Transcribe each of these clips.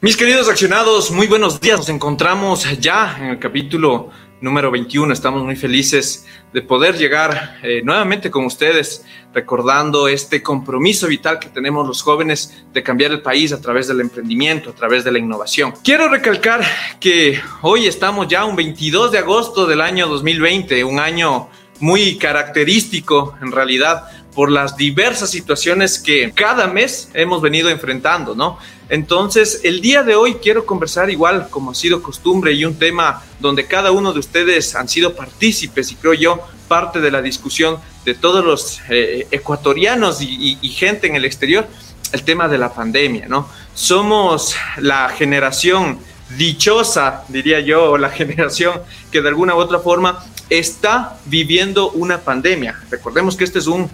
Mis queridos accionados, muy buenos días. Nos encontramos ya en el capítulo número 21. Estamos muy felices de poder llegar eh, nuevamente con ustedes, recordando este compromiso vital que tenemos los jóvenes de cambiar el país a través del emprendimiento, a través de la innovación. Quiero recalcar que hoy estamos ya un 22 de agosto del año 2020, un año muy característico en realidad por las diversas situaciones que cada mes hemos venido enfrentando, ¿no? Entonces, el día de hoy quiero conversar igual como ha sido costumbre y un tema donde cada uno de ustedes han sido partícipes y creo yo parte de la discusión de todos los eh, ecuatorianos y, y gente en el exterior, el tema de la pandemia, ¿no? Somos la generación dichosa, diría yo, la generación que de alguna u otra forma está viviendo una pandemia. Recordemos que este es un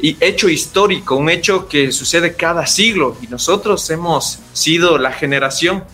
hecho histórico, un hecho que sucede cada siglo y nosotros hemos sido la generación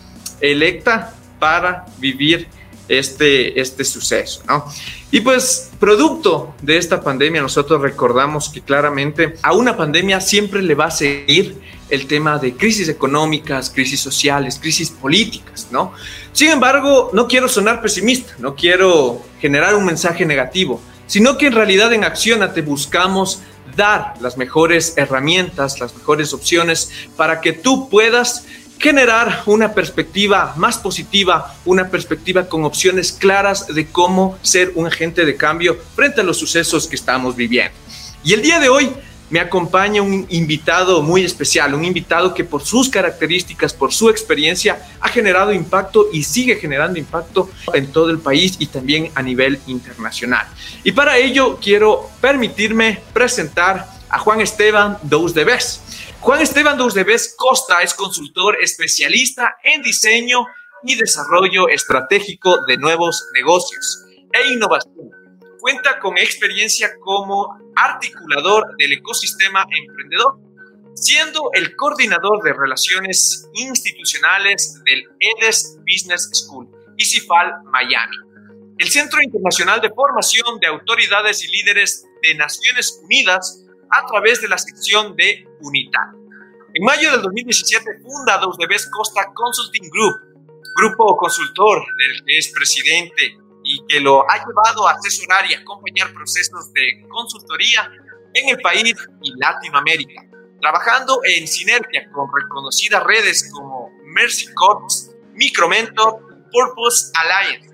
electa para vivir este, este suceso, ¿no? Y pues, producto de esta pandemia, nosotros recordamos que claramente a una pandemia siempre le va a seguir el tema de crisis económicas, crisis sociales, crisis políticas, ¿no? Sin embargo, no quiero sonar pesimista, no quiero generar un mensaje negativo, sino que en realidad en Accionate buscamos dar las mejores herramientas, las mejores opciones para que tú puedas generar una perspectiva más positiva, una perspectiva con opciones claras de cómo ser un agente de cambio frente a los sucesos que estamos viviendo. Y el día de hoy me acompaña un invitado muy especial, un invitado que por sus características, por su experiencia, ha generado impacto y sigue generando impacto en todo el país y también a nivel internacional. Y para ello quiero permitirme presentar a Juan Esteban Dous de Bes. Juan Esteban Dous de Bes Costa es consultor especialista en diseño y desarrollo estratégico de nuevos negocios e innovación. Cuenta con experiencia como articulador del ecosistema emprendedor, siendo el coordinador de relaciones institucionales del EDES Business School, ICIFAL Miami, el Centro Internacional de Formación de Autoridades y Líderes de Naciones Unidas a través de la sección de UNITAD. En mayo del 2017 funda Bebés Costa Consulting Group, grupo consultor del que es presidente y que lo ha llevado a asesorar y acompañar procesos de consultoría en el país y Latinoamérica, trabajando en sinergia con reconocidas redes como Mercy Corps, Micromentor, Purpose Alliance.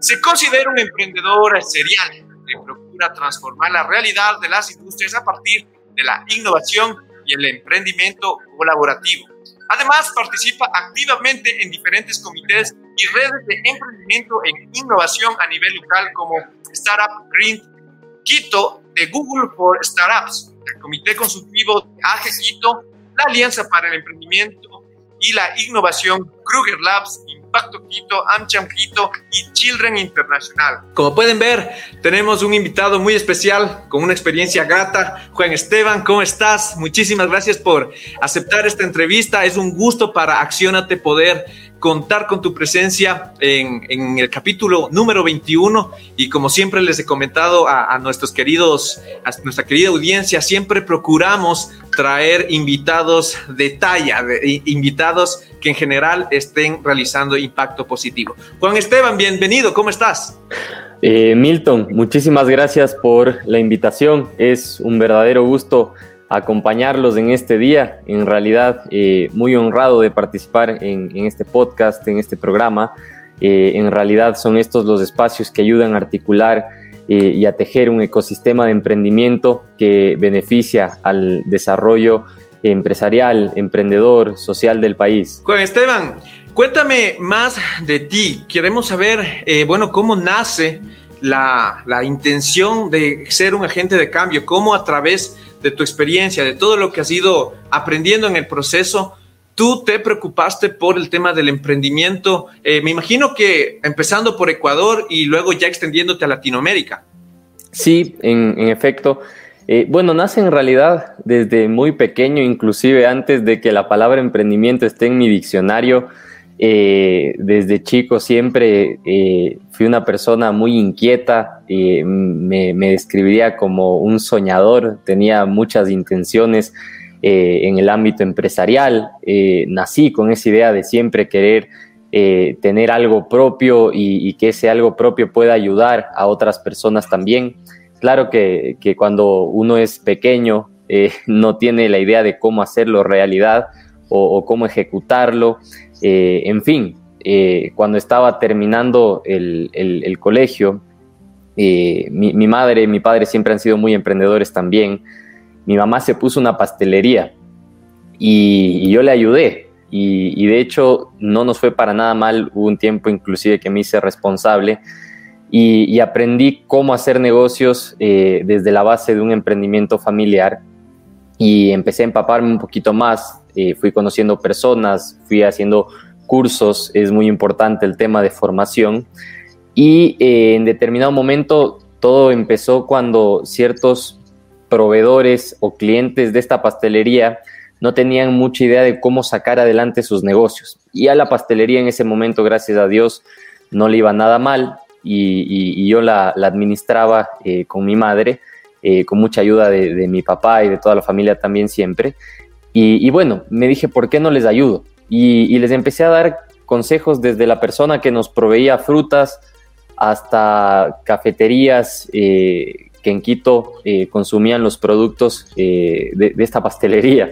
Se considera un emprendedor serial que procura transformar la realidad de las industrias a partir de la innovación y el emprendimiento colaborativo. Además, participa activamente en diferentes comités y redes de emprendimiento en innovación a nivel local como Startup Green Quito de Google for Startups, el Comité Consultivo de AGE Quito, la Alianza para el Emprendimiento y la Innovación Kruger Labs Impacto Quito, AmCham Quito y Children Internacional. Como pueden ver, tenemos un invitado muy especial con una experiencia grata. Juan Esteban, ¿cómo estás? Muchísimas gracias por aceptar esta entrevista. Es un gusto para Accionate poder contar con tu presencia en, el capítulo número 21 y como siempre les he comentado a, nuestros queridos, a nuestra querida audiencia, siempre procuramos traer invitados de talla, invitados que en general estén realizando impacto positivo. Juan Esteban, bienvenido, ¿cómo estás? Eh, Milton, muchísimas gracias por la invitación. Es un verdadero gusto acompañarlos en este día. En realidad, eh, muy honrado de participar en, este podcast, en este programa. Eh, en realidad son estos los espacios que ayudan a articular eh, y a tejer un ecosistema de emprendimiento que beneficia al desarrollo empresarial, emprendedor, social del país. Juan Esteban, cuéntame más de ti. Queremos saber, bueno, cómo nace la, la intención de ser un agente de cambio, cómo a través de tu experiencia, de todo lo que has ido aprendiendo en el proceso, tú te preocupaste por el tema del emprendimiento. Eh, me imagino que empezando por Ecuador y luego ya extendiéndote a Latinoamérica. Sí, en, efecto. Eh, bueno, nace en realidad desde muy pequeño, inclusive antes de que la palabra emprendimiento esté en mi diccionario. Eh, desde chico siempre eh, fui una persona muy inquieta, me, me, describiría como un soñador, tenía muchas intenciones en el ámbito empresarial, nací con esa idea de siempre querer tener algo propio y, que ese algo propio pueda ayudar a otras personas también. Claro que, cuando uno es pequeño eh, no tiene la idea de cómo hacerlo realidad o, cómo ejecutarlo. Eh, en fin, eh, cuando estaba terminando el, colegio, mi, madre y mi padre siempre han sido muy emprendedores también. Mi mamá se puso una pastelería y, yo le ayudé. Y, de hecho no nos fue para nada mal, hubo un tiempo inclusive que me hice responsable y, aprendí cómo hacer negocios eh, desde la base de un emprendimiento familiar y empecé a empaparme un poquito más, eh, fui conociendo personas, fui haciendo cursos, es muy importante el tema de formación y eh, en determinado momento todo empezó cuando ciertos proveedores o clientes de esta pastelería no tenían mucha idea de cómo sacar adelante sus negocios. Y a la pastelería en ese momento, gracias a Dios, no le iba nada mal y, yo la, administraba eh, con mi madre, eh, con mucha ayuda de, mi papá y de toda la familia también siempre. Y, bueno, me dije, ¿por qué no les ayudo? Y, les empecé a dar consejos desde la persona que nos proveía frutas hasta cafeterías eh, que en Quito consumían los productos de, esta pastelería.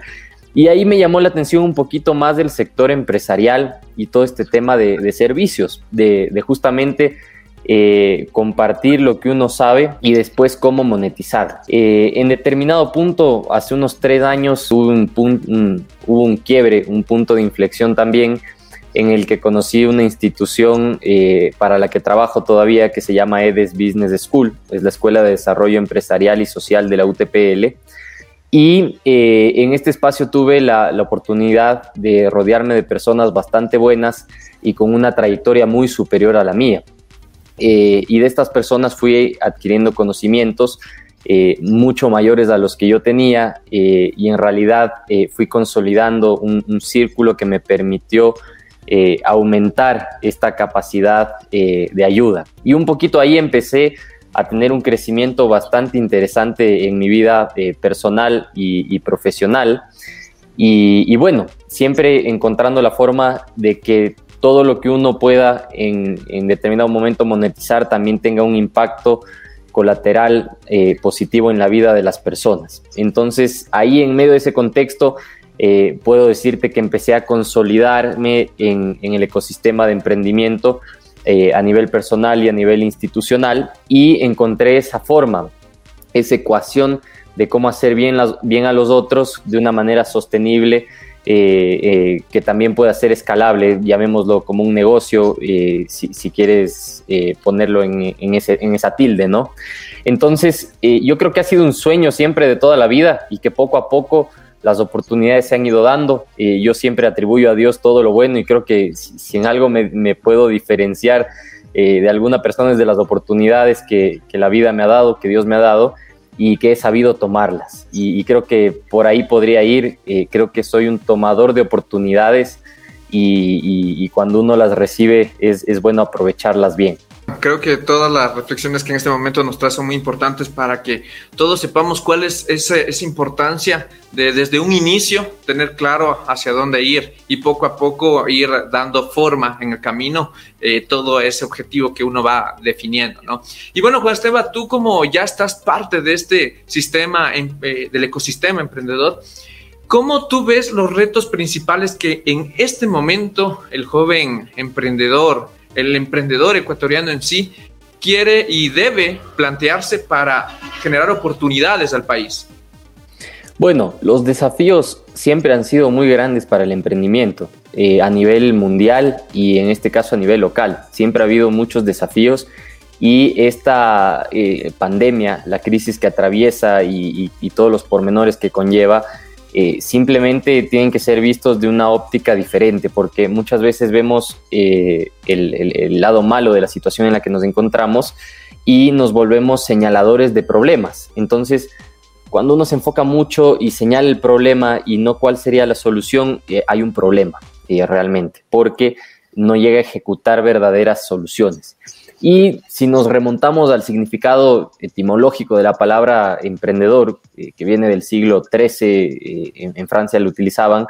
Y ahí me llamó la atención un poquito más del sector empresarial y todo este tema de, servicios, de justamente eh, compartir lo que uno sabe y después cómo monetizar. Eh, en determinado punto, hace unos tres años hubo un, hubo un quiebre, un punto de inflexión también en el que conocí una institución eh, para la que trabajo todavía que se llama EDES Business School, es la Escuela de Desarrollo Empresarial y Social de la UTPL. Y en este espacio tuve la, oportunidad de rodearme de personas bastante buenas y con una trayectoria muy superior a la mía. Eh, y de estas personas fui adquiriendo conocimientos eh, mucho mayores a los que yo tenía eh, y en realidad fui consolidando un, círculo que me permitió aumentar esta capacidad de ayuda. Y un poquito ahí empecé a tener un crecimiento bastante interesante en mi vida personal y, profesional. y, bueno, siempre encontrando la forma de que todo lo que uno pueda en, determinado momento monetizar también tenga un impacto colateral eh, positivo en la vida de las personas. Entonces, ahí en medio de ese contexto, eh, puedo decirte que empecé a consolidarme en, el ecosistema de emprendimiento eh, a nivel personal y a nivel institucional y encontré esa forma, esa ecuación de cómo hacer bien, bien a los otros de una manera sostenible eh, eh, que también pueda ser escalable, llamémoslo como un negocio, eh, si, quieres ponerlo en, ese, esa tilde, ¿no? Entonces, yo creo que ha sido un sueño siempre de toda la vida y que poco a poco las oportunidades se han ido dando. yo siempre atribuyo a Dios todo lo bueno y creo que si, en algo me, puedo diferenciar de alguna persona es de las oportunidades que la vida me ha dado, que Dios me ha dado y que he sabido tomarlas. Y, creo que por ahí podría ir, eh, creo que soy un tomador de oportunidades y, cuando uno las recibe es, es bueno aprovecharlas bien. Creo que todas las reflexiones que en este momento nos trae son muy importantes para que todos sepamos cuál es esa, esa, importancia de desde un inicio tener claro hacia dónde ir y poco a poco ir dando forma en el camino eh, todo ese objetivo que uno va definiendo, ¿no? Y bueno, Juan Esteban, tú como ya estás parte de este sistema, eh, del ecosistema emprendedor, ¿Cómo tú ves los retos principales que en este momento el joven emprendedor, el emprendedor ecuatoriano en sí quiere y debe plantearse para generar oportunidades al país? Bueno, los desafíos siempre han sido muy grandes para el emprendimiento eh, a nivel mundial y en este caso a nivel local. Siempre ha habido muchos desafíos y esta eh, pandemia, la crisis que atraviesa y todos los pormenores que conlleva, eh, simplemente tienen que ser vistos de una óptica diferente, porque muchas veces vemos eh, el, lado malo de la situación en la que nos encontramos y nos volvemos señaladores de problemas. Entonces, cuando uno se enfoca mucho y señala el problema y no cuál sería la solución, eh, hay un problema realmente, porque no llega a ejecutar verdaderas soluciones. Y si nos remontamos al significado etimológico de la palabra emprendedor, eh, que viene del siglo XIII, en, Francia lo utilizaban,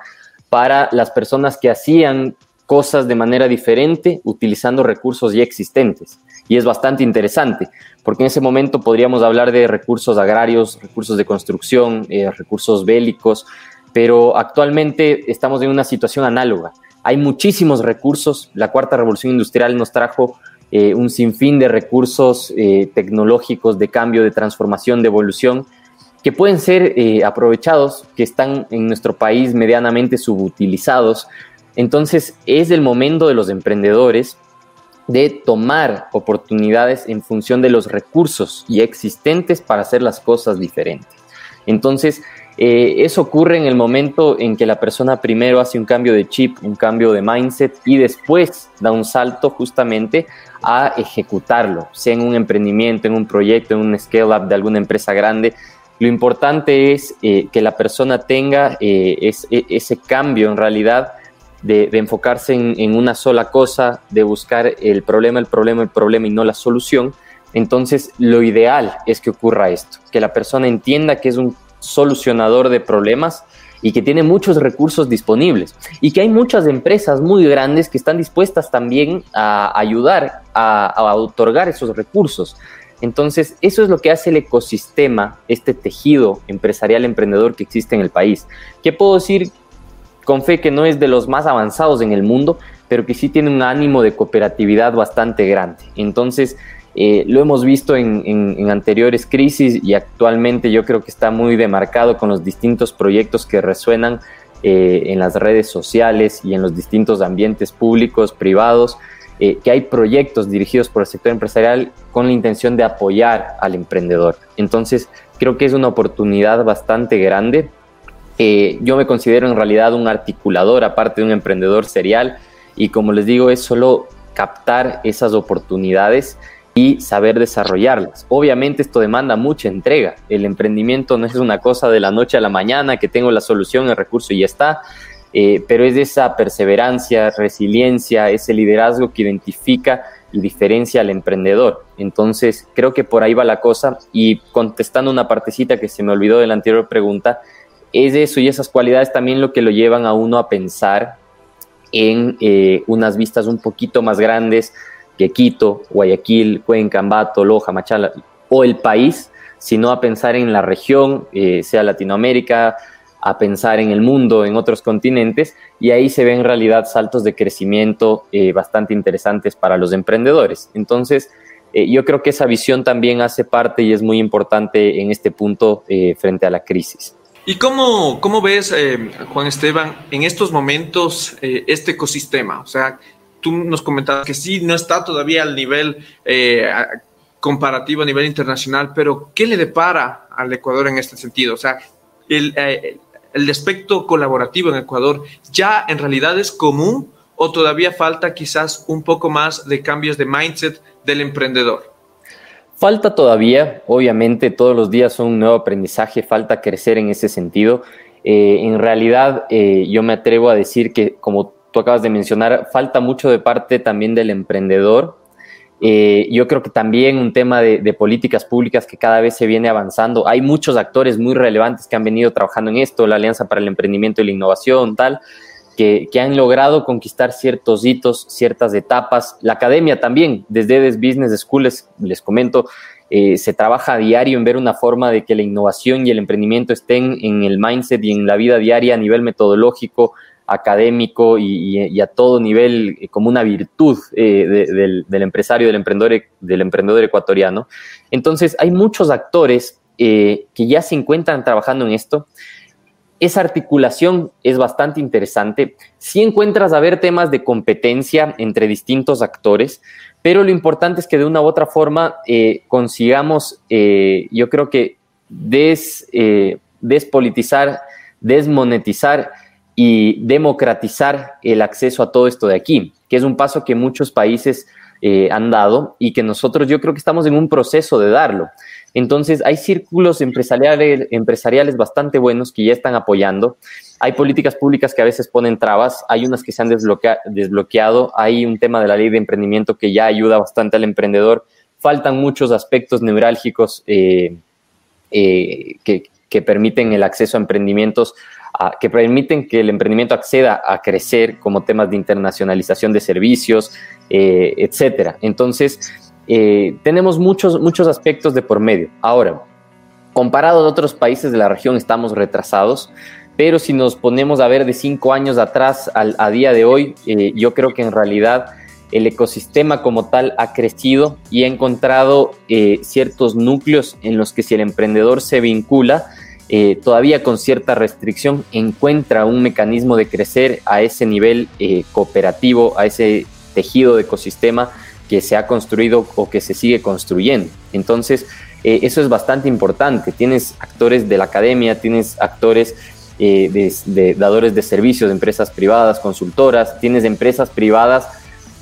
para las personas que hacían cosas de manera diferente utilizando recursos ya existentes. Y es bastante interesante, porque en ese momento podríamos hablar de recursos agrarios, recursos de construcción, eh, recursos bélicos, pero actualmente estamos en una situación análoga. Hay muchísimos recursos, la cuarta revolución industrial nos trajo eh, un sinfín de recursos eh, tecnológicos de cambio, de transformación, de evolución, que pueden ser aprovechados, que están en nuestro país medianamente subutilizados. Entonces es el momento de los emprendedores de tomar oportunidades en función de los recursos y existentes para hacer las cosas diferentes. Entonces, eh, eso ocurre en el momento en que la persona primero hace un cambio de chip, un cambio de mindset y después da un salto justamente a ejecutarlo, sea en un emprendimiento, en un proyecto, en un scale-up de alguna empresa grande. Lo importante es eh, que la persona tenga eh, e, ese cambio en realidad de, enfocarse en, una sola cosa, de buscar el problema, el problema, el problema y no la solución, entonces lo ideal es que ocurra esto, que la persona entienda que es un solucionador de problemas y que tiene muchos recursos disponibles y que hay muchas empresas muy grandes que están dispuestas también a ayudar a, otorgar esos recursos. Entonces, eso es lo que hace el ecosistema, este tejido empresarial emprendedor que existe en el país. ¿Qué puedo decir con fe que no es de los más avanzados en el mundo, pero que sí tiene un ánimo de cooperatividad bastante grande. Entonces, eh, lo hemos visto en, anteriores crisis y actualmente yo creo que está muy demarcado con los distintos proyectos que resuenan eh, en las redes sociales y en los distintos ambientes públicos, privados, eh, que hay proyectos dirigidos por el sector empresarial con la intención de apoyar al emprendedor. Entonces, creo que es una oportunidad bastante grande yo me considero en realidad un articulador, aparte de un emprendedor serial, y como les digo, es solo captar esas oportunidades y saber desarrollarlas. Obviamente esto demanda mucha entrega. El emprendimiento no es una cosa de la noche a la mañana que tengo la solución, el recurso y ya está, eh, pero es esa perseverancia, resiliencia, ese liderazgo que identifica y diferencia al emprendedor. Entonces creo que por ahí va la cosa y contestando una partecita que se me olvidó de la anterior pregunta, es eso y esas cualidades también lo que lo llevan a uno a pensar en eh, unas vistas un poquito más grandes que Quito, Guayaquil, Cuenca, Ambato, Loja, Machala o el país, sino a pensar en la región, eh, sea Latinoamérica, a pensar en el mundo, en otros continentes, y ahí se ven en realidad saltos de crecimiento eh, bastante interesantes para los emprendedores. Entonces, yo creo que esa visión también hace parte y es muy importante en este punto frente a la crisis. ¿Y cómo, cómo ves, eh, Juan Esteban, en estos momentos eh, este ecosistema? O sea, tú nos comentabas que sí, no está todavía al nivel eh, comparativo a nivel internacional, pero ¿qué le depara al Ecuador en este sentido? O sea, el, el aspecto colaborativo en Ecuador ya en realidad es común o todavía falta quizás un poco más de cambios de mindset del emprendedor? Falta todavía, obviamente todos los días son un nuevo aprendizaje, falta crecer en ese sentido. Eh, en realidad eh, yo me atrevo a decir que, como tú acabas de mencionar, falta mucho de parte también del emprendedor. Eh, yo creo que también un tema de, políticas públicas que cada vez se viene avanzando. Hay muchos actores muy relevantes que han venido trabajando en esto, la Alianza para el Emprendimiento y la Innovación, tal que, han logrado conquistar ciertos hitos, ciertas etapas. La academia también, desde Edes Business Schools, les comento, eh, se trabaja a diario en ver una forma de que la innovación y el emprendimiento estén en el mindset y en la vida diaria a nivel metodológico, académico y, a todo nivel eh, como una virtud eh, del, empresario, del emprendedor, del emprendedor ecuatoriano. Entonces, hay muchos actores que ya se encuentran trabajando en esto esa articulación es bastante interesante. Si encuentras a ver temas de competencia entre distintos actores, pero lo importante es que de una u otra forma eh, consigamos, eh, yo creo que des, eh, despolitizar, desmonetizar y democratizar el acceso a todo esto de aquí, que es un paso que muchos países eh, han dado y que nosotros yo creo que estamos en un proceso de darlo. Entonces, hay círculos empresariales, empresariales bastante buenos que ya están apoyando. Hay políticas públicas que a veces ponen trabas, hay unas que se han desbloqueado, hay un tema de la ley de emprendimiento que ya ayuda bastante al emprendedor. Faltan muchos aspectos neurálgicos eh, eh, que, que, permiten el acceso a emprendimientos, que permiten que el emprendimiento acceda a crecer, como temas de internacionalización de servicios, eh, etcétera. Entonces, eh, tenemos muchos, muchos aspectos de por medio. Ahora, comparado a otros países de la región, estamos retrasados, pero si nos ponemos a ver de cinco años atrás al, a día de hoy, eh, yo creo que en realidad el ecosistema como tal ha crecido y ha encontrado eh, ciertos núcleos en los que si el emprendedor se vincula, todavía con cierta restricción, encuentra un mecanismo de crecer a ese nivel cooperativo, a ese tejido de ecosistema que se ha construido o que se sigue construyendo. Entonces, eh, eso es bastante importante. Tienes actores de la academia, tienes actores eh, de, dadores de servicios, de empresas privadas, consultoras, tienes empresas privadas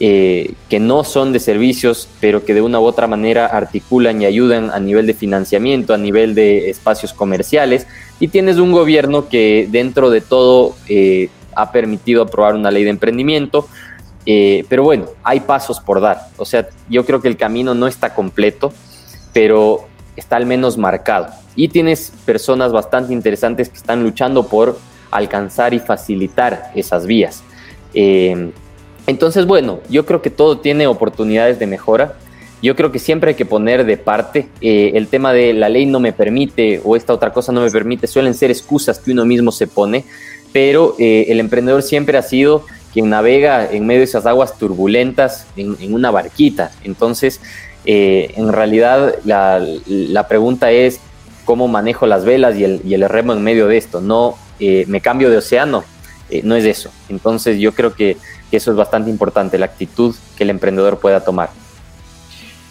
eh, que no son de servicios, pero que de una u otra manera articulan y ayudan a nivel de financiamiento, a nivel de espacios comerciales, y tienes un gobierno que dentro de todo ha permitido aprobar una ley de emprendimiento, eh, pero bueno, hay pasos por dar. O sea, yo creo que el camino no está completo, pero está al menos marcado. Y tienes personas bastante interesantes que están luchando por alcanzar y facilitar esas vías. Eh, entonces, bueno, yo creo que todo tiene oportunidades de mejora. Yo creo que siempre hay que poner de parte eh, el tema de la ley no me permite o esta otra cosa no me permite, suelen ser excusas que uno mismo se pone, pero el emprendedor siempre ha sido quien navega en medio de esas aguas turbulentas en, una barquita. Entonces, eh, en realidad la, pregunta es cómo manejo las velas y el, remo en medio de esto. No eh, me cambio de océano, eh, no es eso. Entonces yo creo que eso es bastante importante, la actitud que el emprendedor pueda tomar.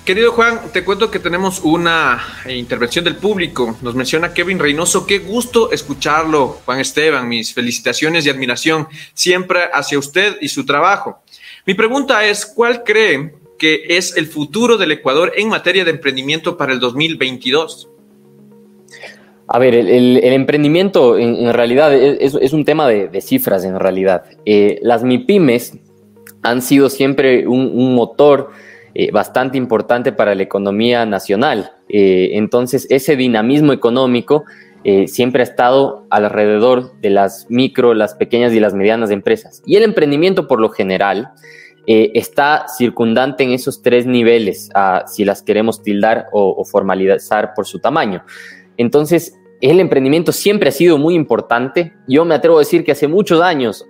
Querido Juan, te cuento que tenemos una eh, intervención del público. Nos menciona Kevin Reynoso. Qué gusto escucharlo, Juan Esteban. Mis felicitaciones y admiración siempre hacia usted y su trabajo. Mi pregunta es, ¿cuál cree que es el futuro del Ecuador en materia de emprendimiento para el 2022? A ver, el, emprendimiento en, realidad es, un tema de, cifras en realidad. Eh, las MIPIMES han sido siempre un motor eh, bastante importante para la economía nacional. Eh, entonces, ese dinamismo económico siempre ha estado alrededor de las micro, las pequeñas y las medianas empresas. Y el emprendimiento, por lo general, está circundante en esos tres niveles, si las queremos tildar o, o formalizar por su tamaño. Entonces, el emprendimiento siempre ha sido muy importante. Yo me atrevo a decir que hace muchos años,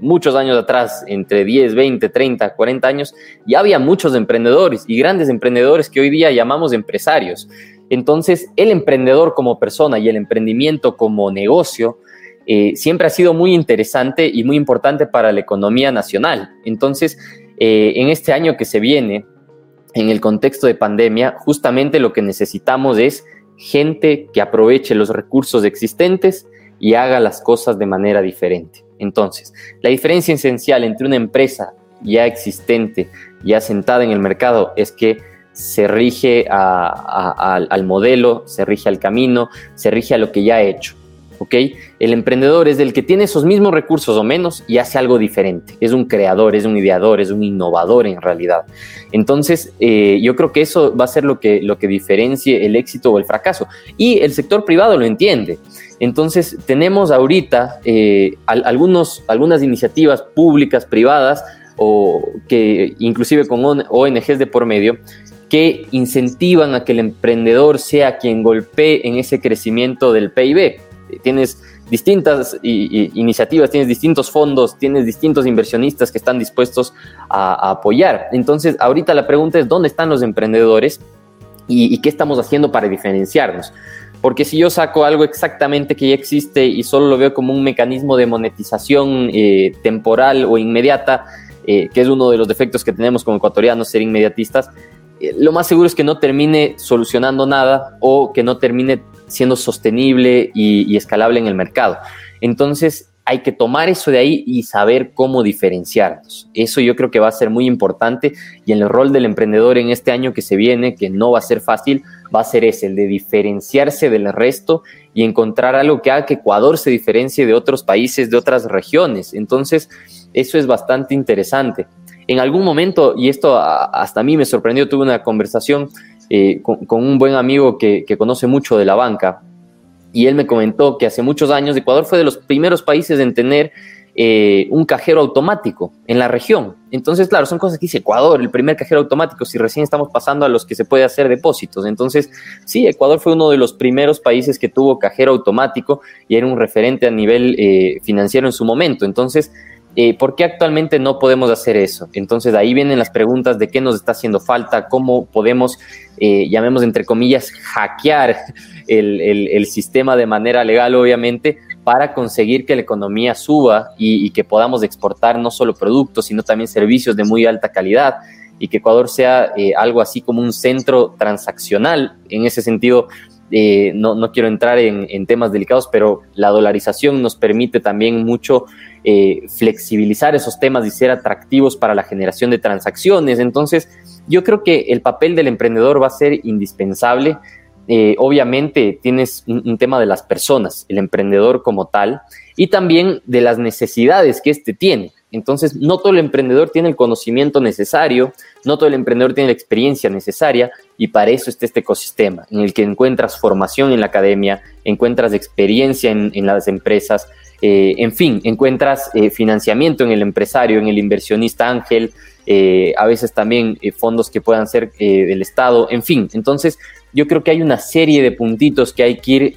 muchos años atrás, entre 10, 20, 30, 40 años, ya había muchos emprendedores y grandes emprendedores que hoy día llamamos empresarios. Entonces, el emprendedor como persona y el emprendimiento como negocio eh, siempre ha sido muy interesante y muy importante para la economía nacional. Entonces, eh, en este año que se viene, en el contexto de pandemia, justamente lo que necesitamos es gente que aproveche los recursos existentes y haga las cosas de manera diferente. Entonces, la diferencia esencial entre una empresa ya existente, ya sentada en el mercado, es que se rige al modelo, se rige al camino, se rige a lo que ya ha hecho. ¿Ok? El emprendedor es el que tiene esos mismos recursos o menos y hace algo diferente. Es un creador, es un ideador, es un innovador en realidad. Entonces, eh, yo creo que eso va a ser lo que, lo que diferencie el éxito o el fracaso. Y el sector privado lo entiende. Entonces, tenemos ahorita eh, algunos, algunas iniciativas públicas, privadas, o que inclusive con ONGs de por medio, que incentivan a que el emprendedor sea quien golpee en ese crecimiento del PIB tienes distintas iniciativas, tienes distintos fondos, tienes distintos inversionistas que están dispuestos a, apoyar. Entonces, ahorita la pregunta es, ¿dónde están los emprendedores y, qué estamos haciendo para diferenciarnos? Porque si yo saco algo exactamente que ya existe y solo lo veo como un mecanismo de monetización eh, temporal o inmediata, eh, que es uno de los defectos que tenemos como ecuatorianos, ser inmediatistas, lo más seguro es que no termine solucionando nada o que no termine siendo sostenible y, escalable en el mercado. Entonces, hay que tomar eso de ahí y saber cómo diferenciarnos. Eso yo creo que va a ser muy importante y el rol del emprendedor en este año que se viene, que no va a ser fácil, va a ser ese, el de diferenciarse del resto y encontrar algo que haga que Ecuador se diferencie de otros países, de otras regiones. Entonces, eso es bastante interesante. En algún momento, y esto hasta a mí me sorprendió, tuve una conversación eh, con, un buen amigo que, conoce mucho de la banca y él me comentó que hace muchos años Ecuador fue de los primeros países en tener eh, un cajero automático en la región. Entonces, claro, son cosas que dice Ecuador, el primer cajero automático, si recién estamos pasando a los que se puede hacer depósitos. Entonces, sí, Ecuador fue uno de los primeros países que tuvo cajero automático y era un referente a nivel eh, financiero en su momento. Entonces, eh, ¿por qué actualmente no podemos hacer eso? Entonces ahí vienen las preguntas de qué nos está haciendo falta, cómo podemos, eh, llamemos entre comillas, hackear el, sistema de manera legal, obviamente, para conseguir que la economía suba y, que podamos exportar no solo productos, sino también servicios de muy alta calidad y que Ecuador sea eh, algo así como un centro transaccional. En ese sentido, no, no, quiero entrar en, en, temas delicados, pero la dolarización nos permite también mucho eh, flexibilizar esos temas y ser atractivos para la generación de transacciones. Entonces, yo creo que el papel del emprendedor va a ser indispensable. Eh, obviamente tienes un, tema de las personas, el emprendedor como tal, y también de las necesidades que éste tiene. Entonces, no todo el emprendedor tiene el conocimiento necesario, no todo el emprendedor tiene la experiencia necesaria, y para eso está este ecosistema, en el que encuentras formación en la academia, encuentras experiencia en las empresas, eh, en fin, encuentras eh, financiamiento en el empresario, en el inversionista ángel, eh, a veces también fondos que puedan ser del Estado, en fin. Entonces, yo creo que hay una serie de puntitos que hay que ir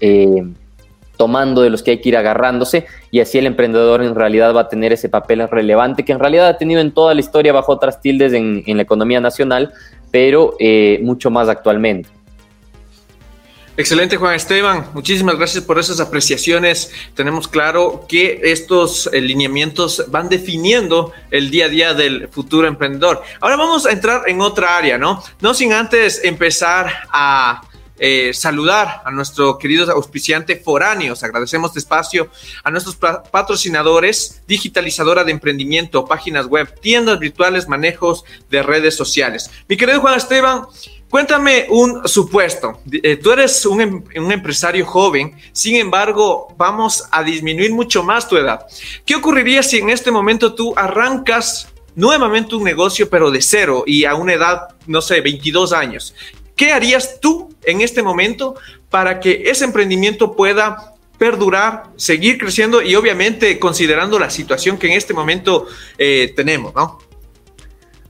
tomando, de los que hay que ir agarrándose, y así el emprendedor en realidad va a tener ese papel relevante que en realidad ha tenido en toda la historia bajo otras tildes en la economía nacional, pero mucho más actualmente. Excelente, Juan Esteban. Muchísimas gracias por esas apreciaciones. Tenemos claro que estos eh, lineamientos van definiendo el día a día del futuro emprendedor. Ahora vamos a entrar en otra área, ¿no? No sin antes empezar a eh, saludar a nuestro querido auspiciante Foráneos. Agradecemos este espacio a nuestros patrocinadores, digitalizadora de emprendimiento, páginas web, tiendas virtuales, manejos de redes sociales. Mi querido Juan Esteban, Cuéntame un supuesto. Eh, tú eres em, un, empresario joven, sin embargo, vamos a disminuir mucho más tu edad. ¿Qué ocurriría si en este momento tú arrancas nuevamente un negocio, pero de cero y a una edad, no sé, 22 años? ¿Qué harías tú en este momento para que ese emprendimiento pueda perdurar, seguir creciendo y obviamente considerando la situación que en este momento eh, tenemos, ¿no?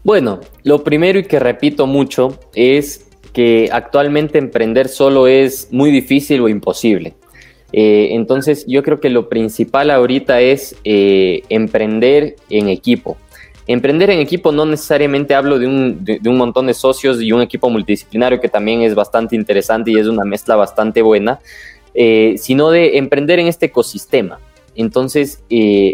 Bueno, lo primero y que repito mucho es que actualmente emprender solo es muy difícil o imposible. Eh, entonces yo creo que lo principal ahorita es eh, emprender en equipo. Emprender en equipo no necesariamente hablo de un, montón de socios y un equipo multidisciplinario que también es bastante interesante y es una mezcla bastante buena, eh, sino de emprender en este ecosistema. Entonces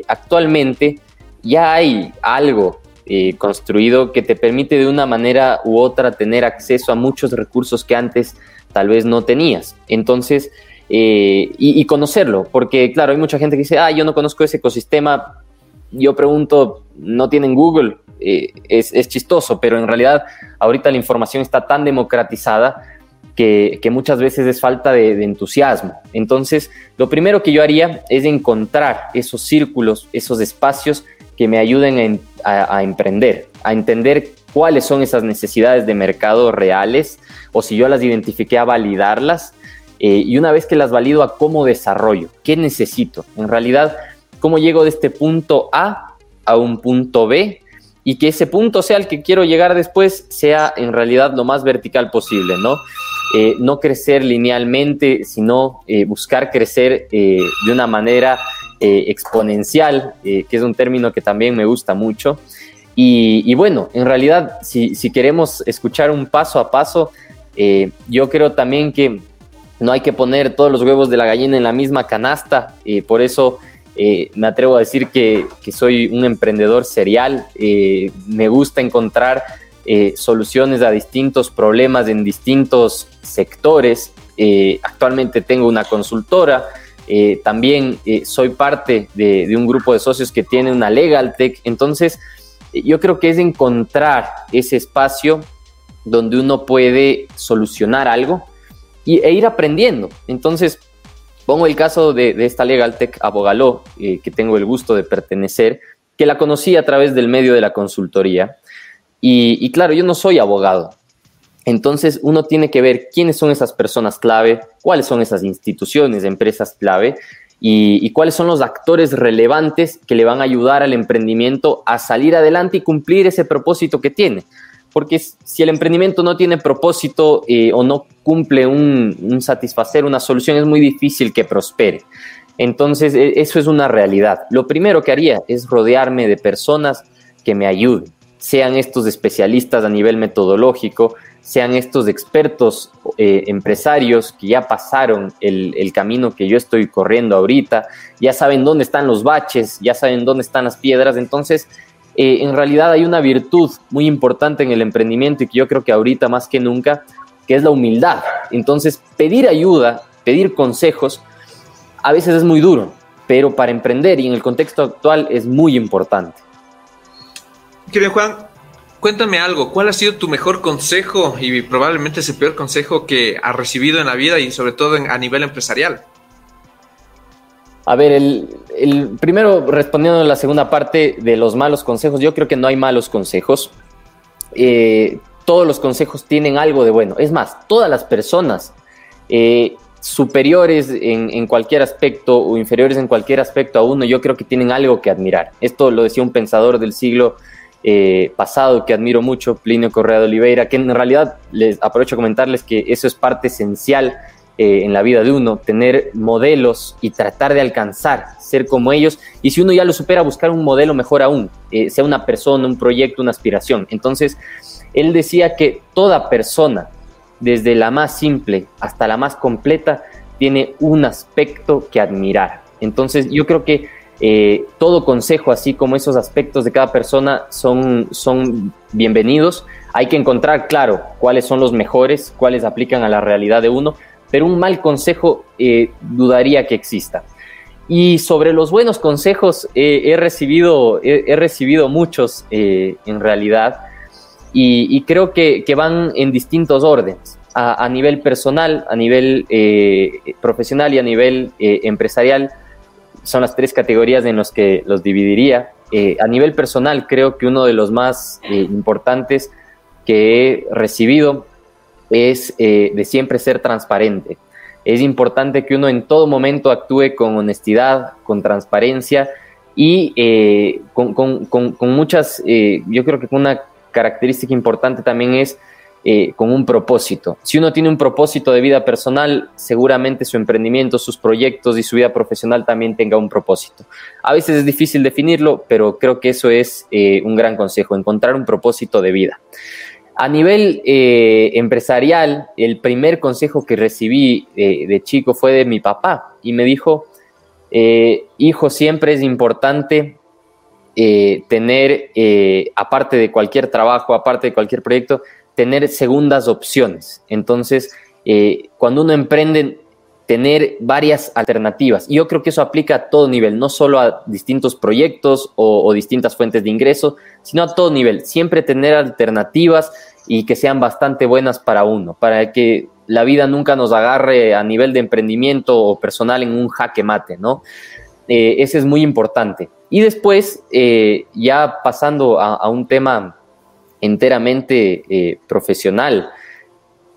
actualmente ya hay algo eh, construido que te permite de una manera u otra tener acceso a muchos recursos que antes tal vez no tenías. Entonces, eh, y, conocerlo, porque claro, hay mucha gente que dice, ah, yo no conozco ese ecosistema. Yo pregunto, ¿no tienen Google? Eh, es, chistoso, pero en realidad ahorita la información está tan democratizada que, muchas veces es falta de, entusiasmo. Entonces, lo primero que yo haría es encontrar esos círculos, esos espacios que me ayuden a, emprender, a entender cuáles son esas necesidades de mercado reales o si yo las identifiqué a validarlas eh, y una vez que las valido a cómo desarrollo, qué necesito, en realidad, cómo llego de este punto A a un punto B y que ese punto sea el que quiero llegar después sea en realidad lo más vertical posible, ¿no? Eh, no crecer linealmente, sino eh, buscar crecer de una manera eh, exponencial, eh, que es un término que también me gusta mucho. Y, bueno, en realidad, si, queremos escuchar un paso a paso, eh, yo creo también que no hay que poner todos los huevos de la gallina en la misma canasta. por eso me atrevo a decir que, que soy un emprendedor serial. me gusta encontrar soluciones a distintos problemas en distintos sectores. actualmente tengo una consultora Eh, también eh, soy parte de, de, un grupo de socios que tiene una Legal Tech. Entonces, yo creo que es encontrar ese espacio donde uno puede solucionar algo y, e ir aprendiendo. Entonces, pongo el caso de, de esta Legal Tech Abogaló, que tengo el gusto de pertenecer, que la conocí a través del medio de la consultoría. Y, claro, yo no soy abogado. Entonces uno tiene que ver quiénes son esas personas clave, cuáles son esas instituciones, empresas clave y, cuáles son los actores relevantes que le van a ayudar al emprendimiento a salir adelante y cumplir ese propósito que tiene. Porque si el emprendimiento no tiene propósito eh, o no cumple un satisfacer una solución, es muy difícil que prospere. Entonces, e, eso es una realidad. Lo primero que haría es rodearme de personas que me ayuden sean estos especialistas a nivel metodológico, sean estos expertos eh, empresarios que ya pasaron el, camino que yo estoy corriendo ahorita, ya saben dónde están los baches, ya saben dónde están las piedras. Entonces, eh, en realidad hay una virtud muy importante en el emprendimiento y que yo creo que ahorita más que nunca, que es la humildad. Entonces, pedir ayuda, pedir consejos, a veces es muy duro, pero para emprender y en el contexto actual es muy importante. Querido Juan, cuéntame algo. ¿Cuál ha sido tu mejor consejo y probablemente ese peor consejo que has recibido en la vida y sobre todo a nivel empresarial? A ver, el, primero respondiendo a la segunda parte de los malos consejos, yo creo que no hay malos consejos. Eh, todos los consejos tienen algo de bueno. Es más, todas las personas eh, superiores en, en, cualquier aspecto o inferiores en cualquier aspecto a uno, yo creo que tienen algo que admirar. Esto lo decía un pensador del siglo eh, pasado que admiro mucho, Plinio Correa de Oliveira, que en realidad les aprovecho a comentarles que eso es parte esencial eh, en la vida de uno, tener modelos y tratar de alcanzar, ser como ellos, y si uno ya lo supera, buscar un modelo mejor aún, eh, sea una persona, un proyecto, una aspiración. Entonces, él decía que toda persona, desde la más simple hasta la más completa, tiene un aspecto que admirar. Entonces, yo creo que eh, todo consejo, así como esos aspectos de cada persona, son, son bienvenidos. Hay que encontrar, claro, cuáles son los mejores, cuáles aplican a la realidad de uno, pero un mal consejo eh, dudaría que exista. Y sobre los buenos consejos, eh, he, recibido, he, recibido muchos en realidad y, creo que, van en distintos órdenes. A, a nivel personal, a nivel profesional y a nivel empresarial, son las tres categorías en las que los dividiría. Eh, a nivel personal, creo que uno de los más eh, importantes que he recibido es eh, de siempre ser transparente. Es importante que uno en todo momento actúe con honestidad, con transparencia y con, con, muchas, yo creo que una característica importante también es eh, con un propósito. Si uno tiene un propósito de vida personal, seguramente su emprendimiento, sus proyectos y su vida profesional también tenga un propósito. A veces es difícil definirlo, pero creo que eso es eh, un gran consejo, encontrar un propósito de vida. A nivel eh, empresarial, el primer consejo que recibí de chico fue de mi papá y me dijo, hijo, siempre es importante tener, aparte de cualquier trabajo, aparte de cualquier proyecto, tener segundas opciones. Entonces, eh, cuando uno emprende, tener varias alternativas. Y yo creo que eso aplica a todo nivel, no solo a distintos proyectos o, distintas fuentes de ingreso, sino a todo nivel. Siempre tener alternativas y que sean bastante buenas para uno, para que la vida nunca nos agarre a nivel de emprendimiento o personal en un jaque mate, ¿no? Eh, ese es muy importante. Y después, eh, ya pasando a un tema enteramente eh, profesional.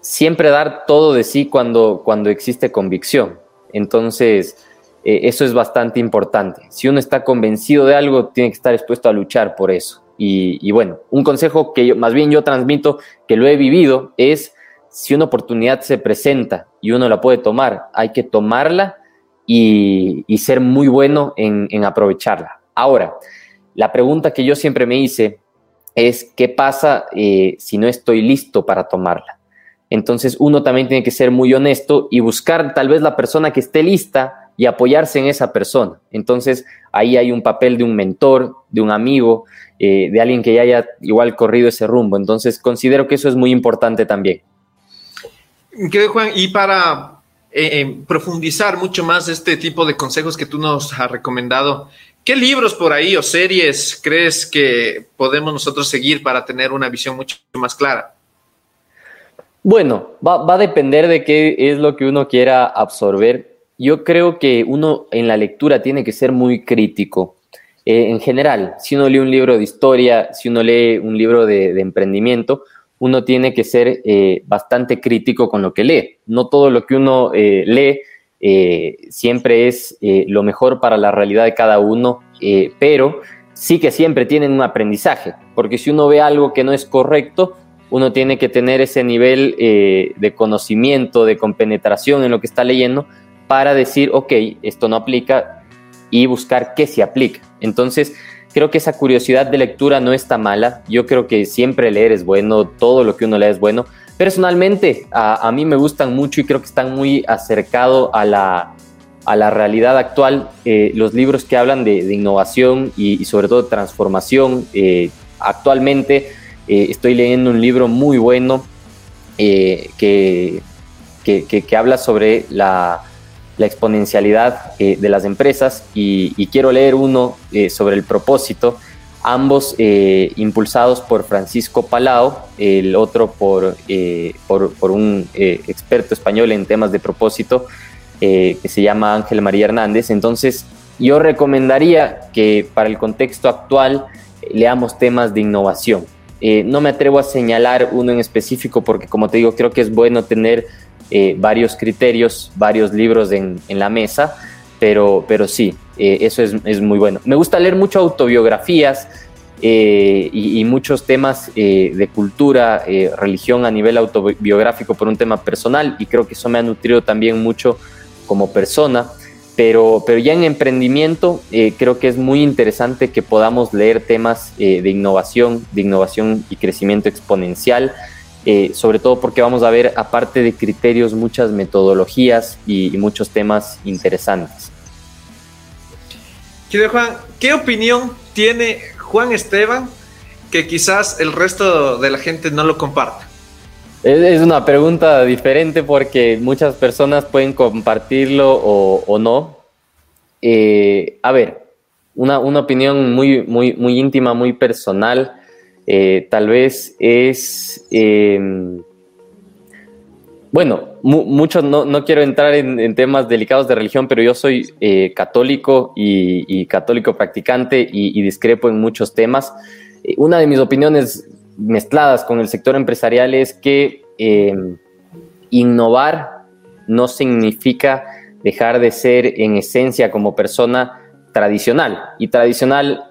Siempre dar todo de sí cuando, cuando existe convicción. Entonces, eh, eso es bastante importante. Si uno está convencido de algo, tiene que estar dispuesto a luchar por eso. Y, bueno, un consejo que más bien yo transmito, que lo he vivido, es si una oportunidad se presenta y uno la puede tomar, hay que tomarla y, ser muy bueno en, en aprovecharla. Ahora, la pregunta que yo siempre me hice es qué pasa eh, si no estoy listo para tomarla. Entonces uno también tiene que ser muy honesto y buscar tal vez la persona que esté lista y apoyarse en esa persona. Entonces ahí hay un papel de un mentor, de un amigo, eh, de alguien que ya haya igual corrido ese rumbo. Entonces considero que eso es muy importante también. ¿Qué, Juan? Y para eh, profundizar mucho más este tipo de consejos que tú nos has recomendado, ¿qué libros por ahí o series crees que podemos nosotros seguir para tener una visión mucho más clara? Bueno, va, a depender de qué es lo que uno quiera absorber. Yo creo que uno en la lectura tiene que ser muy crítico. Eh, en general, si uno lee un libro de historia, si uno lee un libro de emprendimiento, uno tiene que ser eh, bastante crítico con lo que lee. No todo lo que uno eh, lee siempre es lo mejor para la realidad de cada uno, pero sí que siempre tienen un aprendizaje, porque si uno ve algo que no es correcto, uno tiene que tener ese nivel de conocimiento, de compenetración en lo que está leyendo para decir, ok, esto no aplica y buscar qué se aplica. Entonces, creo que esa curiosidad de lectura no está mala. Yo creo que siempre leer es bueno, todo lo que uno lee es bueno. Personalmente, a, mí me gustan mucho y creo que están muy acercados a la, a la realidad actual eh, los libros que hablan de, innovación y, sobre todo transformación. Eh, actualmente eh, estoy leyendo un libro muy bueno que, que habla sobre la la exponencialidad eh, de las empresas y, quiero leer uno eh, sobre el propósito, ambos eh, impulsados por Francisco Palao, el otro por, por, un experto español en temas de propósito que se llama Ángel María Hernández. Entonces, yo recomendaría que para el contexto actual leamos temas de innovación. no me atrevo a señalar uno en específico porque, como te digo, creo que es bueno tener eh, varios criterios, varios libros en, la mesa, pero, pero sí, eh, eso es, muy bueno. Me gusta leer mucho autobiografías eh, y, muchos temas de cultura, religión a nivel autobiográfico por un tema personal y creo que eso me ha nutrido también mucho como persona. Pero, pero ya en emprendimiento creo que es muy interesante que podamos leer temas de innovación, de innovación y crecimiento exponencial, eh, sobre todo porque vamos a ver, aparte de criterios, muchas metodologías y, muchos temas interesantes. Juan, ¿qué opinión tiene Juan Esteban que quizás el resto de la gente no lo comparta? Es una pregunta diferente porque muchas personas pueden compartirlo o, no. Eh, a ver, una, una, opinión muy, muy, muy íntima, muy personal. Eh, tal vez es, em, bueno, muchos, no, quiero entrar en, temas delicados de religión, pero yo soy eh, católico y, católico practicante y, discrepo en muchos temas. Eh, una de mis opiniones mezcladas con el sector empresarial es que em, innovar no significa dejar de ser en esencia como persona tradicional. Y tradicional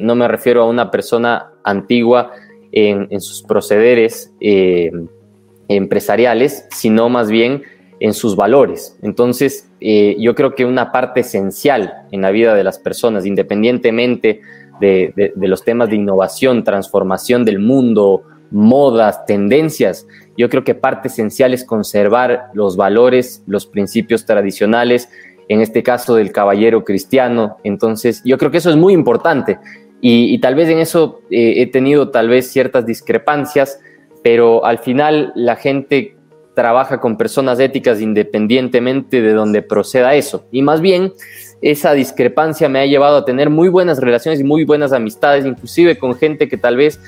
no me refiero a una persona antigua en, sus procederes eh, empresariales, sino más bien en sus valores. Entonces, eh, yo creo que una parte esencial en la vida de las personas, independientemente de, los temas de innovación, transformación del mundo, modas, tendencias, yo creo que parte esencial es conservar los valores, los principios tradicionales, en este caso del caballero cristiano. Entonces, yo creo que eso es muy importante. Y, tal vez en eso eh, he tenido tal vez ciertas discrepancias, pero al final la gente trabaja con personas éticas independientemente de donde proceda eso. Y más bien, esa discrepancia me ha llevado a tener muy buenas relaciones y muy buenas amistades, inclusive con gente que tal vez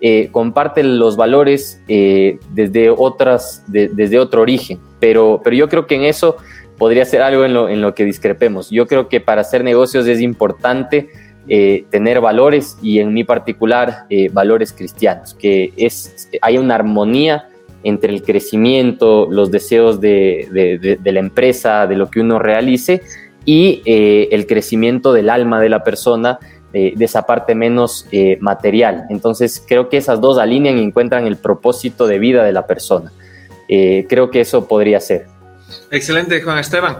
eh, comparte los valores eh, desde, otras, desde otro origen. Pero, pero yo creo que en eso podría ser algo en lo, en lo que discrepemos. Yo creo que para hacer negocios es importante eh, tener valores y en mi particular eh, valores cristianos, que es, hay una armonía entre el crecimiento, los deseos de, la empresa, de lo que uno realice y eh, el crecimiento del alma de la persona, de esa parte menos material. Entonces creo que esas dos alinean y encuentran el propósito de vida de la persona. creo que eso podría ser. Excelente, Juan Esteban.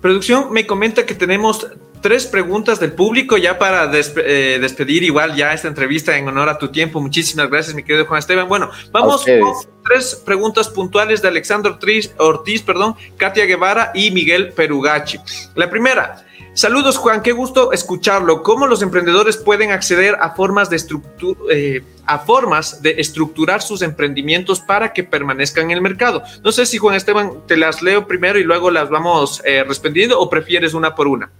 Producción me comenta que tenemos tres preguntas del público ya para eh, despedir igual ya esta entrevista en honor a tu tiempo. Muchísimas gracias, mi querido Juan Esteban. Bueno, vamos con tres preguntas puntuales de Alexandro Ortiz, Ortiz, perdón, Katia Guevara y Miguel Perugachi. La primera, Saludos Juan, qué gusto escucharlo. ¿Cómo los emprendedores pueden acceder a formas de, eh, a formas de estructurar sus emprendimientos para que permanezcan en el mercado? No sé si Juan Esteban te las leo primero y luego las vamos eh, respondiendo o prefieres una por una.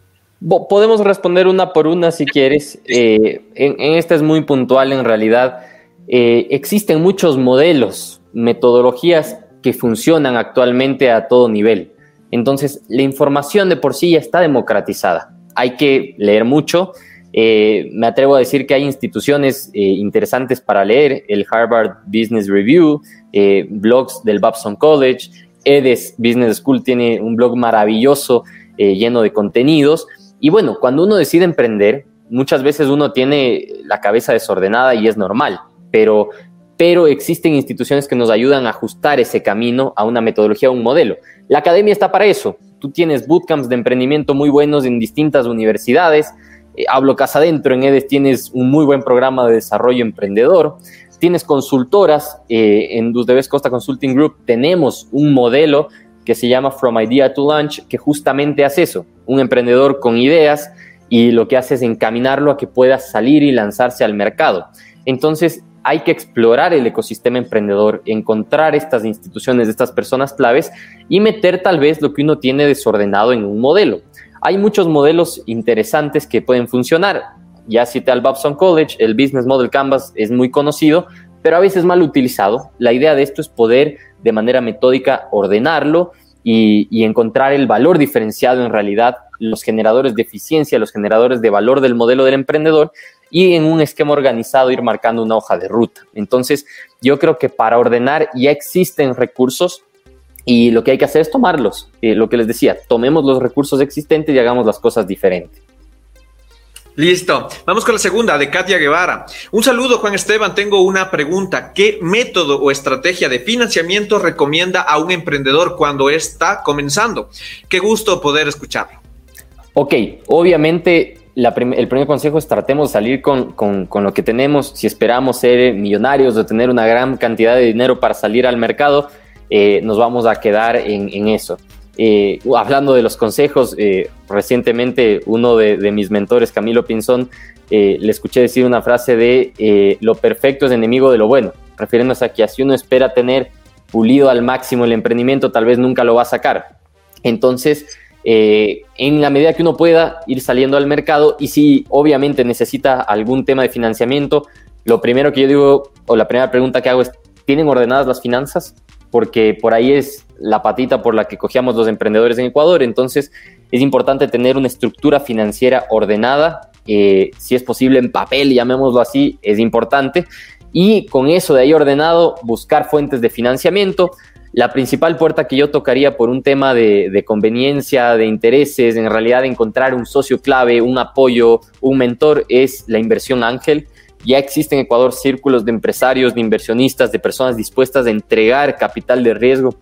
Podemos responder una por una si quieres. Eh, en, en, esta es muy puntual en realidad. existen muchos modelos, metodologías que funcionan actualmente a todo nivel. Entonces, la información de por sí ya está democratizada. Hay que leer mucho. Eh, me atrevo a decir que hay instituciones eh, interesantes para leer, el Harvard Business Review, eh, blogs del Babson College, EDES Business School tiene un blog maravilloso lleno de contenidos. Y bueno, cuando uno decide emprender, muchas veces uno tiene la cabeza desordenada y es normal, pero, pero existen instituciones que nos ayudan a ajustar ese camino a una metodología, a un modelo. La academia está para eso. Tú tienes bootcamps de emprendimiento muy buenos en distintas universidades. Eh, hablo casa adentro, en EDES tienes un muy buen programa de desarrollo emprendedor. Tienes consultoras, eh, en Debes Costa Consulting Group tenemos un modelo que se llama From Idea to Launch, que justamente hace eso, un emprendedor con ideas y lo que hace es encaminarlo a que pueda salir y lanzarse al mercado. Entonces, hay que explorar el ecosistema emprendedor, encontrar estas instituciones, estas personas claves y meter tal vez lo que uno tiene desordenado en un modelo. Hay muchos modelos interesantes que pueden funcionar. Ya cité al Babson College, el Business Model Canvas es muy conocido, pero a veces mal utilizado. La idea de esto es poder de manera metódica ordenarlo y, encontrar el valor diferenciado en realidad, los generadores de eficiencia, los generadores de valor del modelo del emprendedor y en un esquema organizado ir marcando una hoja de ruta. Entonces, yo creo que para ordenar ya existen recursos y lo que hay que hacer es tomarlos. Eh, lo que les decía, tomemos los recursos existentes y hagamos las cosas diferentes. Listo. Vamos con la segunda de Katia Guevara. Un saludo, Juan Esteban. Tengo una pregunta. ¿Qué método o estrategia de financiamiento recomienda a un emprendedor cuando está comenzando? Qué gusto poder escucharlo. Ok, obviamente el primer consejo es tratemos de salir con, lo que tenemos. Si esperamos ser millonarios o tener una gran cantidad de dinero para salir al mercado, eh, nos vamos a quedar en, eso. Eh, hablando de los consejos, eh, recientemente uno de, mis mentores, Camilo Pinzón, le escuché decir una frase de lo perfecto es enemigo de lo bueno, refiriéndose a que si uno espera tener pulido al máximo el emprendimiento, tal vez nunca lo va a sacar. Entonces, eh, en la medida que uno pueda ir saliendo al mercado y si obviamente necesita algún tema de financiamiento, lo primero que yo digo o la primera pregunta que hago es, ¿tienen ordenadas las finanzas? Porque por ahí es la patita por la que cogíamos los emprendedores en Ecuador, entonces es importante tener una estructura financiera ordenada, eh, si es posible en papel, llamémoslo así, es importante. Y con eso de ahí ordenado, buscar fuentes de financiamiento, la principal puerta que yo tocaría por un tema de, conveniencia, de intereses, en realidad encontrar un socio clave, un apoyo, un mentor, es la inversión ángel. Ya existen en Ecuador círculos de empresarios, de inversionistas, de personas dispuestas a entregar capital de riesgo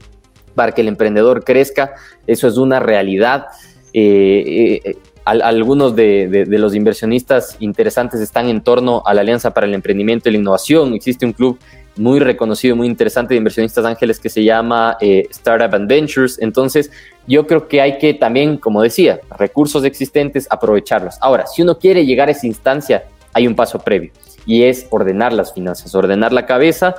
para que el emprendedor crezca. Eso es una realidad. Eh, eh, algunos de, los inversionistas interesantes están en torno a la Alianza para el Emprendimiento y la Innovación. Existe un club muy reconocido, muy interesante de inversionistas ángeles que se llama eh, Startup Adventures. Entonces, yo creo que hay que también, como decía, recursos existentes, aprovecharlos. Ahora, si uno quiere llegar a esa instancia, hay un paso previo y es ordenar las finanzas, ordenar la cabeza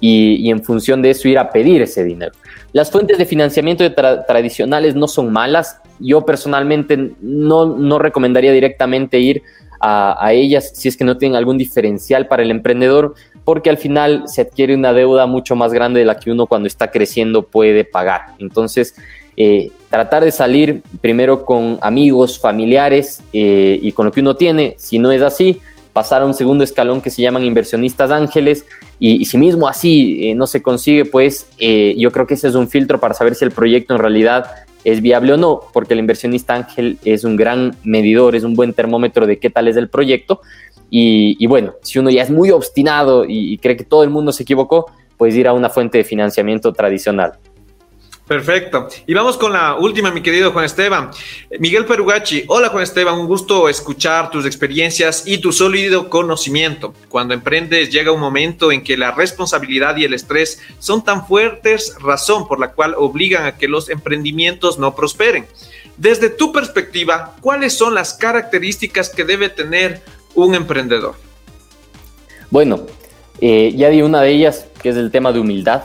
y, en función de eso ir a pedir ese dinero. Las fuentes de financiamiento tradicionales no son malas. Yo personalmente no, no recomendaría directamente ir a, a, ellas si es que no tienen algún diferencial para el emprendedor, porque al final se adquiere una deuda mucho más grande de la que uno cuando está creciendo puede pagar. Entonces, eh, tratar de salir primero con amigos, familiares eh, y con lo que uno tiene. Si no es así, pasar a un segundo escalón que se llaman inversionistas ángeles. Y, si mismo así eh, no se consigue, pues yo creo que ese es un filtro para saber si el proyecto en realidad es viable o no, porque el inversionista ángel es un gran medidor, es un buen termómetro de qué tal es el proyecto. Y, bueno, si uno ya es muy obstinado y, cree que todo el mundo se equivocó, pues ir a una fuente de financiamiento tradicional. Perfecto. Y vamos con la última, mi querido Juan Esteban. Miguel Perugachi, hola Juan Esteban, un gusto escuchar tus experiencias y tu sólido conocimiento. Cuando emprendes llega un momento en que la responsabilidad y el estrés son tan fuertes, razón por la cual obligan a que los emprendimientos no prosperen. Desde tu perspectiva, ¿cuáles son las características que debe tener un emprendedor? Bueno, eh, ya di una de ellas, que es el tema de humildad.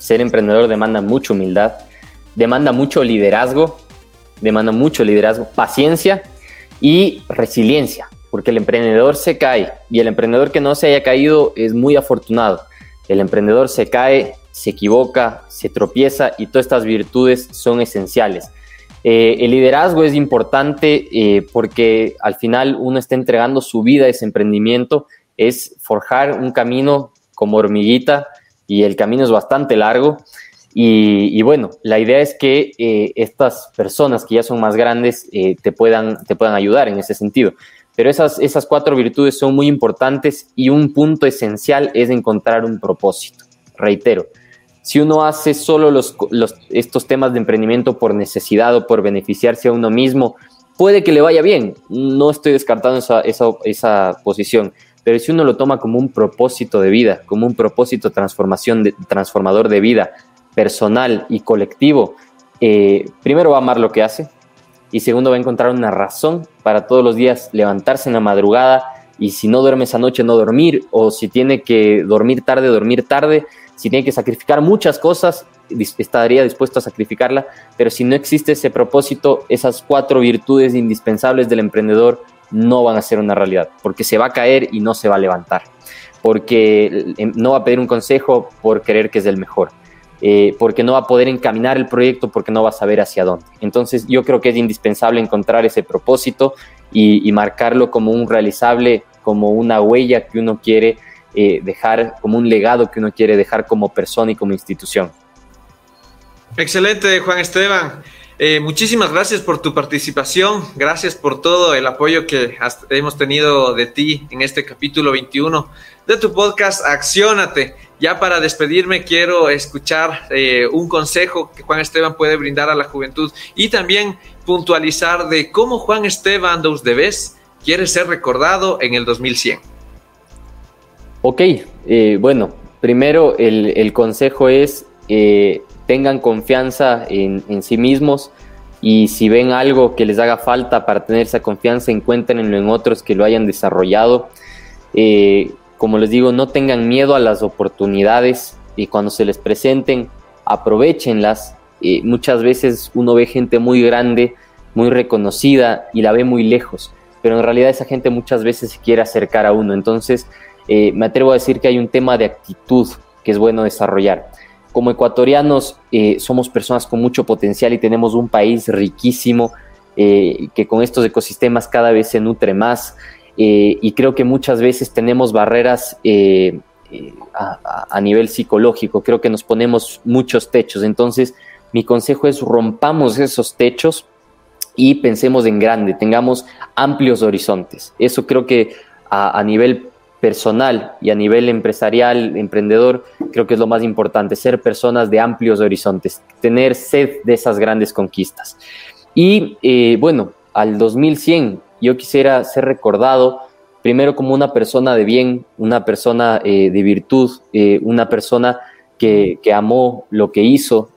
Ser emprendedor demanda mucha humildad, demanda mucho liderazgo, demanda mucho liderazgo, paciencia y resiliencia, porque el emprendedor se cae y el emprendedor que no se haya caído es muy afortunado. El emprendedor se cae, se equivoca, se tropieza y todas estas virtudes son esenciales. Eh, el liderazgo es importante eh, porque al final uno está entregando su vida a ese emprendimiento, es forjar un camino como hormiguita y el camino es bastante largo. Y, bueno, la idea es que eh, estas personas que ya son más grandes te, puedan, te puedan ayudar en ese sentido. Pero esas, esas cuatro virtudes son muy importantes y un punto esencial es encontrar un propósito. Reitero, si uno hace solo los, estos temas de emprendimiento por necesidad o por beneficiarse a uno mismo, puede que le vaya bien. No estoy descartando esa, esa, posición. Pero si uno lo toma como un propósito de vida, como un propósito transformación transformador de vida, personal y colectivo, eh, primero va a amar lo que hace y segundo va a encontrar una razón para todos los días levantarse en la madrugada y si no duerme esa noche no dormir o si tiene que dormir tarde, dormir tarde si tiene que sacrificar muchas cosas, estaría dispuesto a sacrificarla, pero si no existe ese propósito, esas cuatro virtudes indispensables del emprendedor no van a ser una realidad, porque se va a caer y no se va a levantar, porque em, no va a pedir un consejo por creer que es el mejor. Eh, porque no va a poder encaminar el proyecto porque no va a saber hacia dónde. Entonces yo creo que es indispensable encontrar ese propósito y, y marcarlo como un realizable, como una huella que uno quiere eh, dejar como un legado que uno quiere dejar como persona y como institución. Excelente, Juan Esteban. Eh, muchísimas gracias por tu participación, gracias por todo el apoyo que hemos tenido de ti en este capítulo 21 de tu podcast Acciónate. Ya para despedirme quiero escuchar eh, un consejo que Juan Esteban puede brindar a la juventud y también puntualizar de cómo Juan Esteban dos Debes quiere ser recordado en el 2100. Ok, eh, bueno, primero el, consejo es tengan confianza en, sí mismos y si ven algo que les haga falta para tener esa confianza, encuéntrenlo en otros que lo hayan desarrollado. Eh, como les digo, no tengan miedo a las oportunidades y cuando se les presenten, aprovechenlas. muchas veces uno ve gente muy grande, muy reconocida y la ve muy lejos, pero en realidad esa gente muchas veces se quiere acercar a uno. Entonces, eh, me atrevo a decir que hay un tema de actitud que es bueno desarrollar. Como ecuatorianos eh, somos personas con mucho potencial y tenemos un país riquísimo eh, que con estos ecosistemas cada vez se nutre más y creo que muchas veces tenemos barreras a, a, nivel psicológico, creo que nos ponemos muchos techos, entonces mi consejo es rompamos esos techos y pensemos en grande, tengamos amplios horizontes. Eso creo que a, a nivel personal y a nivel empresarial, emprendedor, creo que es lo más importante, ser personas de amplios horizontes, tener sed de esas grandes conquistas. Y eh, bueno, al 2100 yo quisiera ser recordado primero como una persona de bien, una persona eh, de virtud, eh, una persona que, que, amó lo que hizo,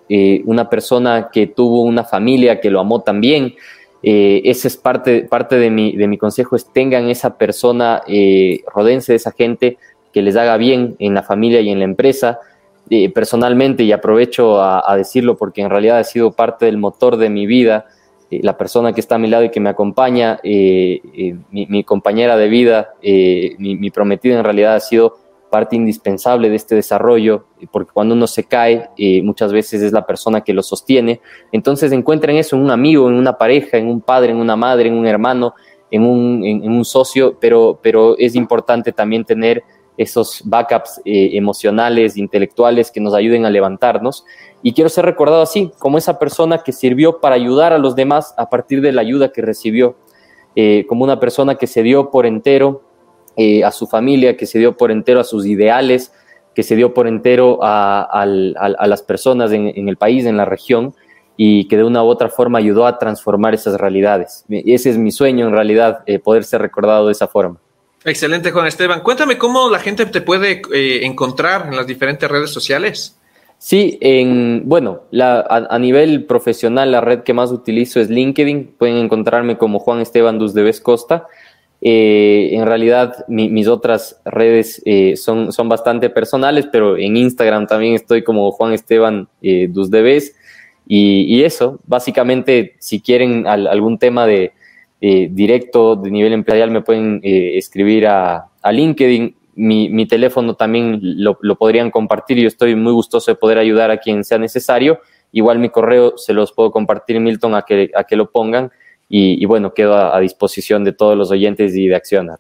una persona que tuvo una familia que lo amó también, eh, ese es parte, parte de, mi, de mi consejo, es tengan esa persona, eh, rodense de esa gente que les haga bien en la familia y en la empresa. Eh, personalmente, y aprovecho a, decirlo porque en realidad ha sido parte del motor de mi vida, la persona que está a mi lado y que me acompaña, mi, compañera de vida, mi, mi prometida en realidad ha sido parte indispensable de este desarrollo, porque cuando uno se cae, eh, muchas veces es la persona que lo sostiene. Entonces encuentren eso en un amigo, en una pareja, en un padre, en una madre, en un hermano, en un, en, un socio, pero, pero es importante también tener esos backups eh, emocionales, intelectuales que nos ayuden a levantarnos. Y quiero ser recordado así, como esa persona que sirvió para ayudar a los demás a partir de la ayuda que recibió, eh, como una persona que se dio por entero eh, a su familia, que se dio por entero a sus ideales, que se dio por entero a, las personas en, el país, en la región, y que de una u otra forma ayudó a transformar esas realidades. Ese es mi sueño, en realidad, eh, poder ser recordado de esa forma. Excelente, Juan Esteban. Cuéntame cómo la gente te puede eh, encontrar en las diferentes redes sociales. Sí, en, bueno, la, a, nivel profesional la red que más utilizo es LinkedIn. Pueden encontrarme como Juan Esteban Dusdeves Costa. Eh, en realidad mis otras redes eh, son, son bastante personales, pero en Instagram también estoy como Juan Esteban eh. Y, eso, básicamente, si quieren algún tema de directo de nivel empresarial, me pueden escribir a, a LinkedIn mi, teléfono también lo, podrían compartir. Yo estoy muy gustoso de poder ayudar a quien sea necesario. Igual mi correo se los puedo compartir, Milton, a que, a que lo pongan. Y, bueno, quedo a, a, disposición de todos los oyentes y de Accionar.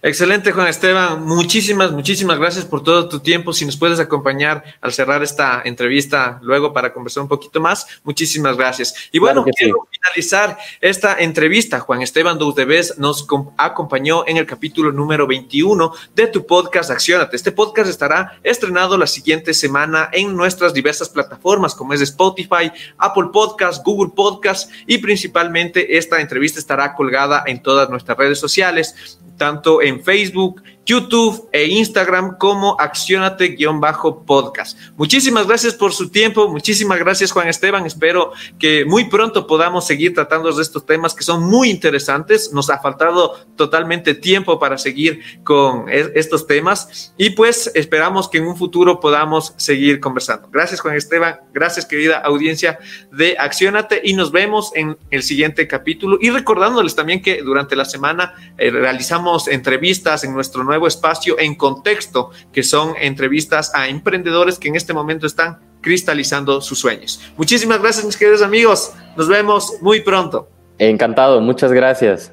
Excelente, Juan Esteban. Muchísimas, muchísimas gracias por todo tu tiempo. Si nos puedes acompañar al cerrar esta entrevista luego para conversar un poquito más, muchísimas gracias. Y bueno, quiero finalizar esta entrevista. Juan Esteban Doudebes nos acompañó en el capítulo número 21 de tu podcast Accionate. Este podcast estará estrenado la siguiente semana en nuestras diversas plataformas como es Spotify, Apple Podcast, Google Podcast y principalmente esta entrevista estará colgada en todas nuestras redes sociales tanto en Facebook, YouTube e Instagram como accionate-podcast. Muchísimas gracias por su tiempo, muchísimas gracias Juan Esteban, espero que muy pronto podamos seguir tratando de estos temas que son muy interesantes, nos ha faltado totalmente tiempo para seguir con estos temas. Y pues esperamos que en un futuro podamos seguir conversando. Gracias Juan Esteban, gracias querida audiencia de Accionate y nos vemos en el siguiente capítulo. Y recordándoles también que durante la semana eh, realizamos entrevistas en nuestro espacio en contexto, que son entrevistas a emprendedores que en este momento están cristalizando sus sueños. Muchísimas gracias, mis queridos amigos. Nos vemos muy pronto. Encantado, muchas gracias.